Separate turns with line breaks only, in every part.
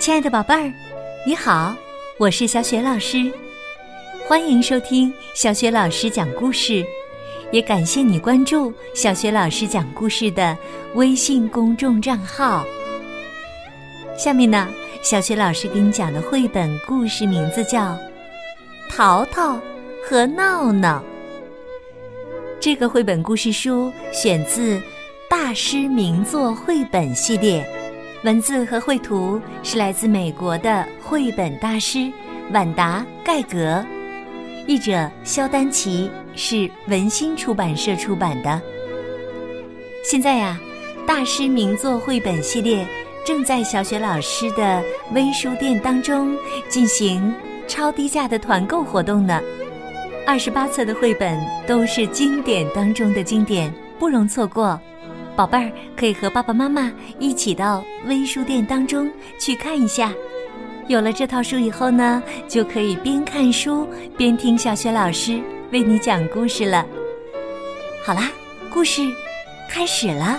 亲爱的宝贝儿，你好，我是小雪老师，欢迎收听小雪老师讲故事，也感谢你关注小雪老师讲故事的微信公众账号。下面呢，小雪老师给你讲的绘本故事名字叫《淘淘和闹闹》。这个绘本故事书选自《大师名作绘本》系列。文字和绘图是来自美国的绘本大师晚达盖格，译者肖丹奇，是文心出版社出版的。现在呀，大师名作绘本系列正在小雪老师的微书店当中进行超低价的团购活动呢。二十八册的绘本都是经典当中的经典，不容错过。宝贝儿可以和爸爸妈妈一起到微书店当中去看一下。有了这套书以后呢，就可以边看书边听小雪老师为你讲故事了。好啦，故事开始了。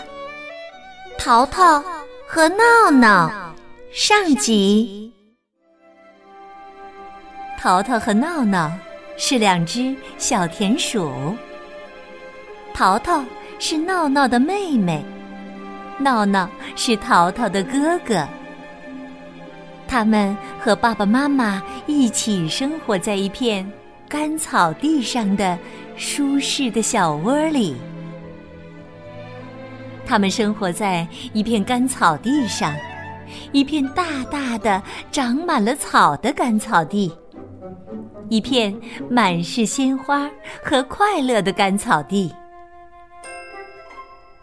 淘淘和闹闹上集。淘淘和闹闹是两只小田鼠。淘淘。是闹闹的妹妹，闹闹是淘淘的哥哥。他们和爸爸妈妈一起生活在一片干草地上的舒适的小窝里。他们生活在一片干草地上，一片大大的长满了草的干草地，一片满是鲜花和快乐的干草地。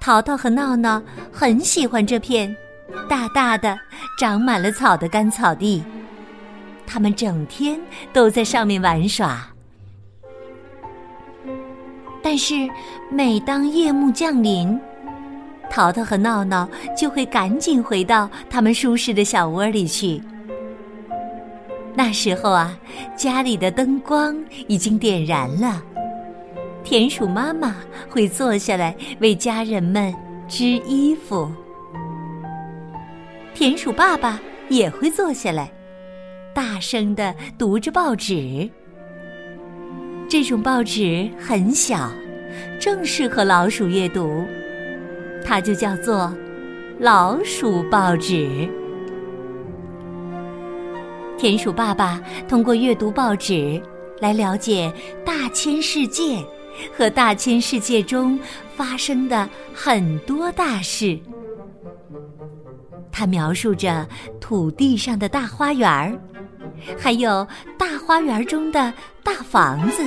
淘淘和闹闹很喜欢这片大大的、长满了草的干草地，他们整天都在上面玩耍。但是，每当夜幕降临，淘淘和闹闹就会赶紧回到他们舒适的小窝里去。那时候啊，家里的灯光已经点燃了。田鼠妈妈会坐下来为家人们织衣服，田鼠爸爸也会坐下来，大声的读着报纸。这种报纸很小，正适合老鼠阅读，它就叫做老鼠报纸。田鼠爸爸通过阅读报纸来了解大千世界。和大千世界中发生的很多大事，他描述着土地上的大花园儿，还有大花园中的大房子。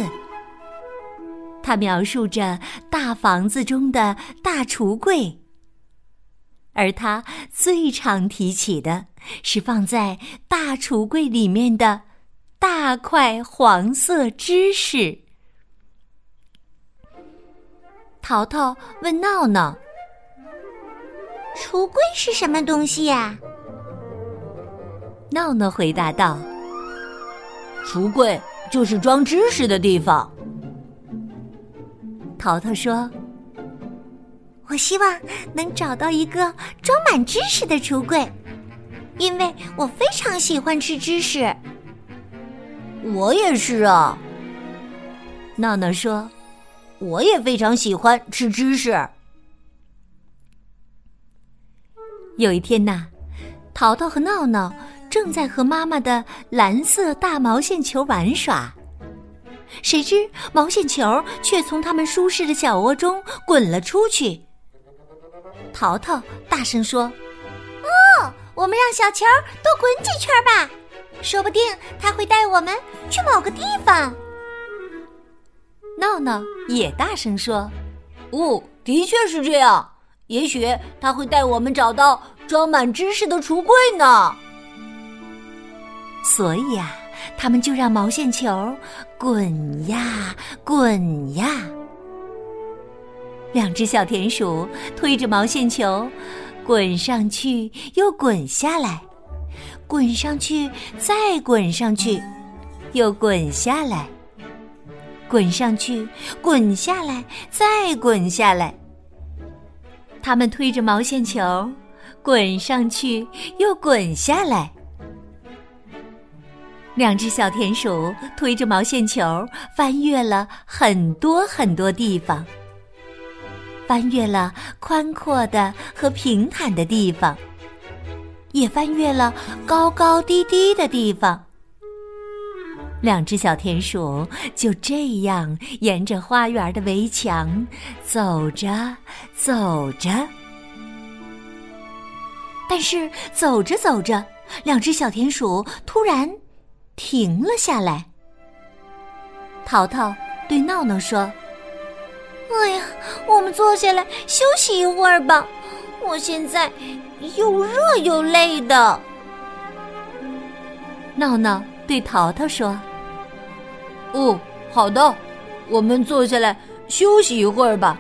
他描述着大房子中的大橱柜，而他最常提起的是放在大橱柜里面的大块黄色芝士。淘淘问闹闹：“
橱柜是什么东西呀？”
闹闹回答道：“
橱柜就是装知识的地方。”
淘淘说：“
我希望能找到一个装满知识的橱柜，因为我非常喜欢吃知识。”
我也是啊，
闹闹说。
我也非常喜欢吃芝士。
有一天呐，淘淘和闹闹正在和妈妈的蓝色大毛线球玩耍，谁知毛线球却从他们舒适的小窝中滚了出去。淘淘大声说：“
哦，我们让小球多滚几圈吧，说不定它会带我们去某个地方。”
闹闹也大声说：“
哦，的确是这样。也许他会带我们找到装满知识的橱柜呢。”
所以呀，他们就让毛线球滚呀滚呀。两只小田鼠推着毛线球，滚上去又滚下来，滚上去再滚上去，又滚下来。滚上去，滚下来，再滚下来。他们推着毛线球，滚上去又滚下来，两只小田鼠推着毛线球，翻越了很多很多地方，翻越了宽阔的和平坦的地方，也翻越了高高低低的地方。两只小田鼠就这样沿着花园的围墙走着走着，但是走着走着，两只小田鼠突然停了下来。淘淘对闹闹说：“
哎呀，我们坐下来休息一会儿吧，我现在又热又累的。”
闹闹对淘淘说。
哦，好的，我们坐下来休息一会儿吧。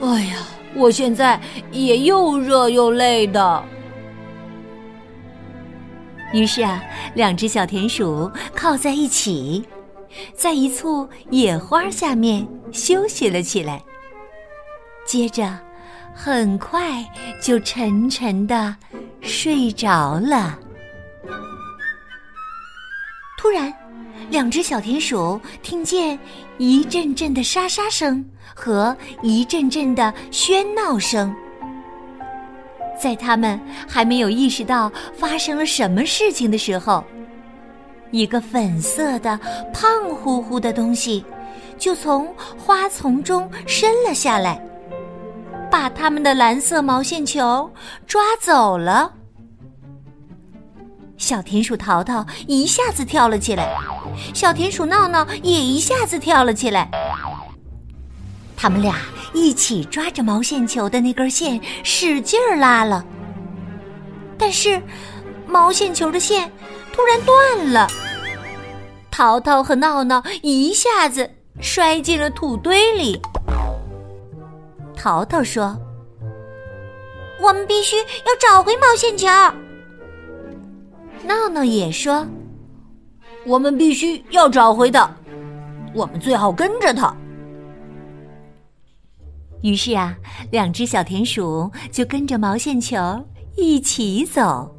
哎呀，我现在也又热又累的。
于是啊，两只小田鼠靠在一起，在一簇野花下面休息了起来。接着，很快就沉沉的睡着了。突然。两只小田鼠听见一阵阵的沙沙声和一阵阵的喧闹声，在他们还没有意识到发生了什么事情的时候，一个粉色的胖乎乎的东西就从花丛中伸了下来，把他们的蓝色毛线球抓走了。小田鼠淘淘一下子跳了起来，小田鼠闹闹也一下子跳了起来。他们俩一起抓着毛线球的那根线，使劲儿拉了。但是，毛线球的线突然断了，淘淘和闹闹一下子摔进了土堆里。淘淘说：“
我们必须要找回毛线球。”
闹闹也说：“
我们必须要找回它，我们最好跟着它。”
于是啊，两只小田鼠就跟着毛线球一起走。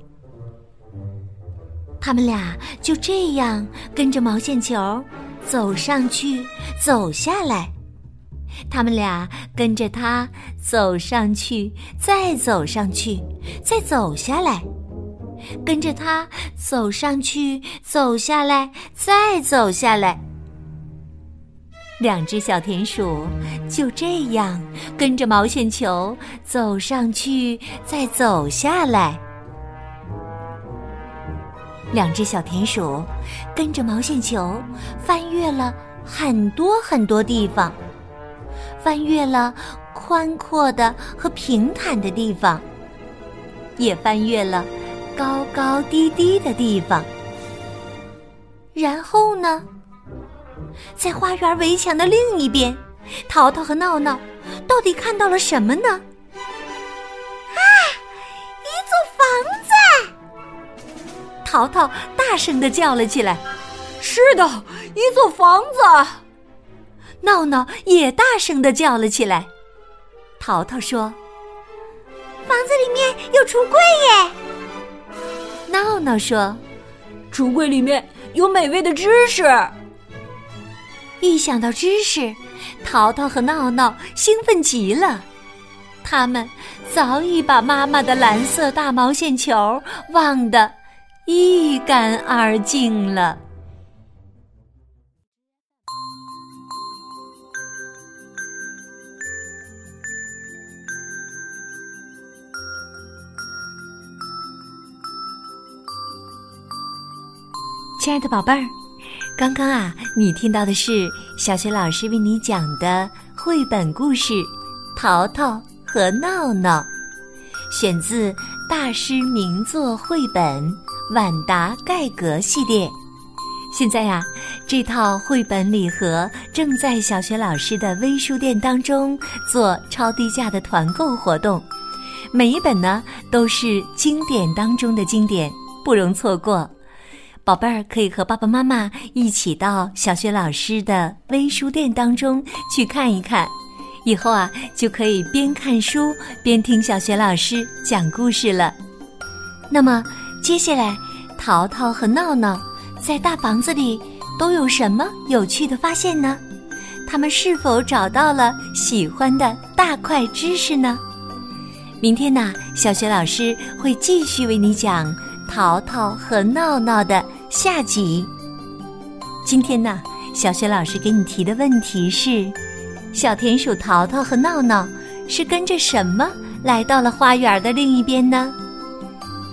他们俩就这样跟着毛线球走上去，走下来。他们俩跟着它走上去，再走上去，再走下来。跟着它走上去，走下来，再走下来。两只小田鼠就这样跟着毛线球走上去，再走下来。两只小田鼠跟着毛线球翻越了很多很多地方，翻越了宽阔的和平坦的地方，也翻越了。高高低低的地方，然后呢，在花园围墙的另一边，淘淘和闹闹到底看到了什么呢？
啊，一座房子！
淘淘大声的叫了起来：“
是的，一座房子！”
闹闹也大声的叫了起来。淘淘说：“
房子里面有橱柜耶！”
闹闹说：“
橱柜里面有美味的芝士。”
一想到芝士，淘淘和闹闹兴奋极了。他们早已把妈妈的蓝色大毛线球忘得一干二净了。亲爱的宝贝儿，刚刚啊，你听到的是小学老师为你讲的绘本故事《淘淘和闹闹》，选自大师名作绘本《晚达盖格》系列。现在呀，这套绘本礼盒正在小学老师的微书店当中做超低价的团购活动，每一本呢都是经典当中的经典，不容错过。宝贝儿可以和爸爸妈妈一起到小学老师的微书店当中去看一看，以后啊就可以边看书边听小学老师讲故事了。那么接下来，淘淘和闹闹在大房子里都有什么有趣的发现呢？他们是否找到了喜欢的大块知识呢？明天呢，小雪老师会继续为你讲《淘淘和闹闹》的下集。今天呢，小雪老师给你提的问题是：小田鼠淘淘和闹闹是跟着什么来到了花园的另一边呢？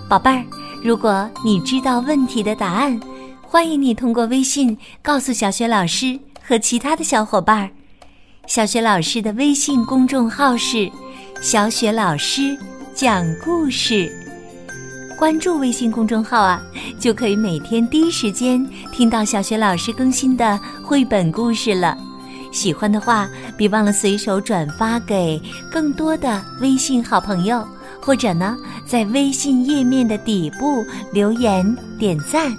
宝贝儿，如果你知道问题的答案，欢迎你通过微信告诉小雪老师和其他的小伙伴儿。小雪老师的微信公众号是“小雪老师讲故事”，关注微信公众号啊，就可以每天第一时间听到小雪老师更新的绘本故事了。喜欢的话，别忘了随手转发给更多的微信好朋友，或者呢，在微信页面的底部留言点赞。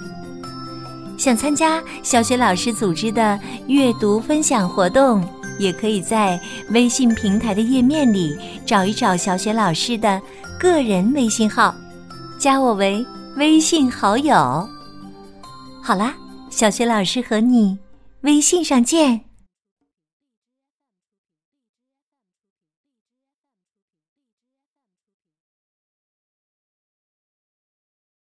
想参加小雪老师组织的阅读分享活动，也可以在微信平台的页面里找一找小雪老师的个人微信号，加我为微信好友。好啦，小雪老师和你微信上见。